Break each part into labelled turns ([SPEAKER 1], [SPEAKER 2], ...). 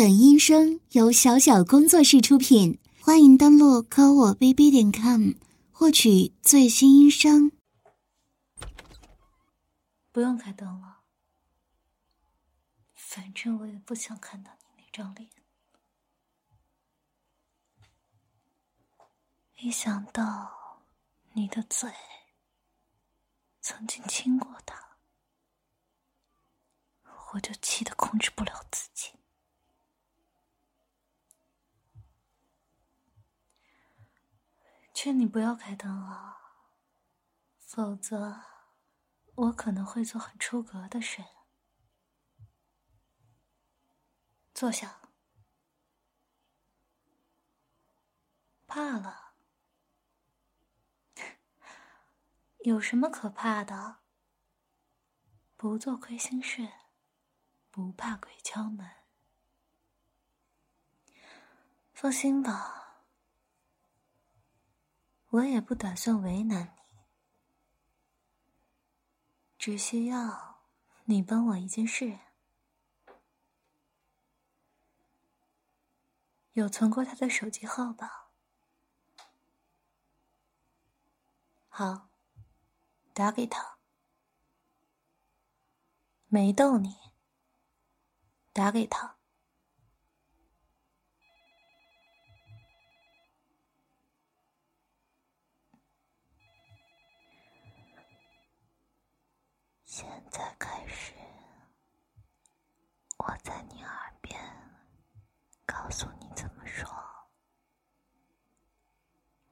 [SPEAKER 1] 本音声由小小工作室出品，欢迎登录科我 bb 点 com 获取最新音声。
[SPEAKER 2] 不用开灯了，反正我也不想看到你那张脸。一想到你的嘴曾经亲过他，我就气得控制不了自己。劝你不要开灯了，否则我可能会做很出格的事。坐下。怕了？有什么可怕的？不做亏心事，不怕鬼敲门。放心吧。我也不打算为难你，只需要你帮我一件事。有存过他的手机号吧？好，打给他。没逗你，打给他。现在开始，我在你耳边告诉你怎么说。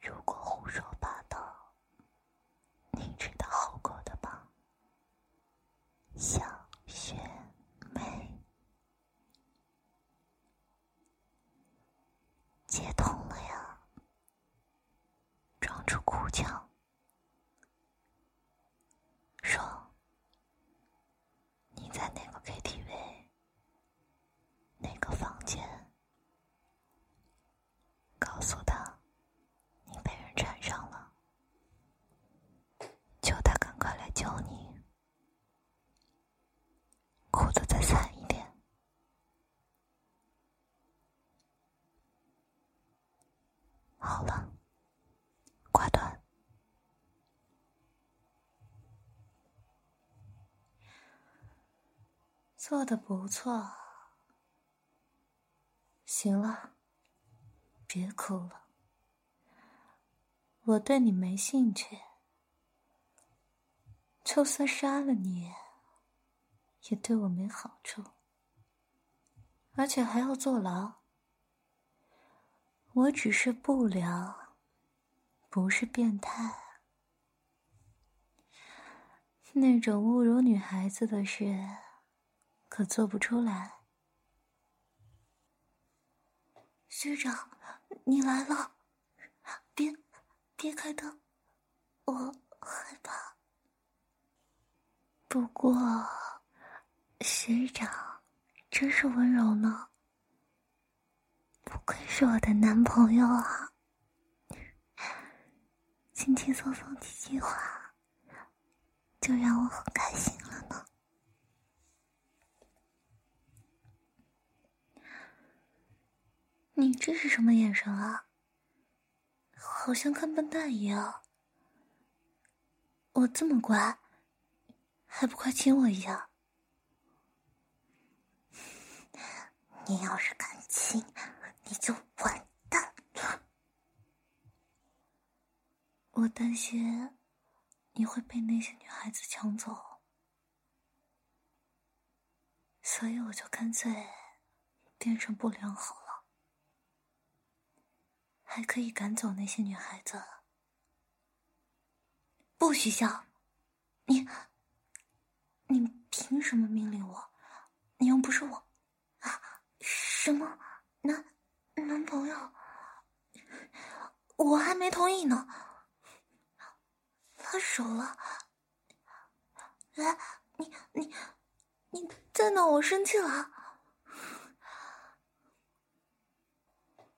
[SPEAKER 2] 如果胡说八道，你知道后果的吧？小雪妹，接通了呀，装出哭腔。姐告诉他，你被人缠上了。求他赶快来救你。哭的再惨一点。好了。挂断。做的不错。行了，别哭了。我对你没兴趣，就算杀了你，也对我没好处，而且还要坐牢。我只是不良，不是变态。那种侮辱女孩子的事，可做不出来。学长，你来了，别别开灯，我害怕。不过，学长真是温柔呢。不愧是我的男朋友啊！轻轻松松几句话，就让我很开心了呢。你这是什么眼神啊？好像看笨蛋一样。我这么乖，还不快亲我一下？你要是敢亲！你就完蛋了！我担心你会被那些女孩子抢走，所以我就干脆变成不良好了，还可以赶走那些女孩子。不许笑！你，你凭什么命令我？你又不是我啊？什么？男？男朋友，我还没同意呢。分手了，来，你你你再闹我生气了。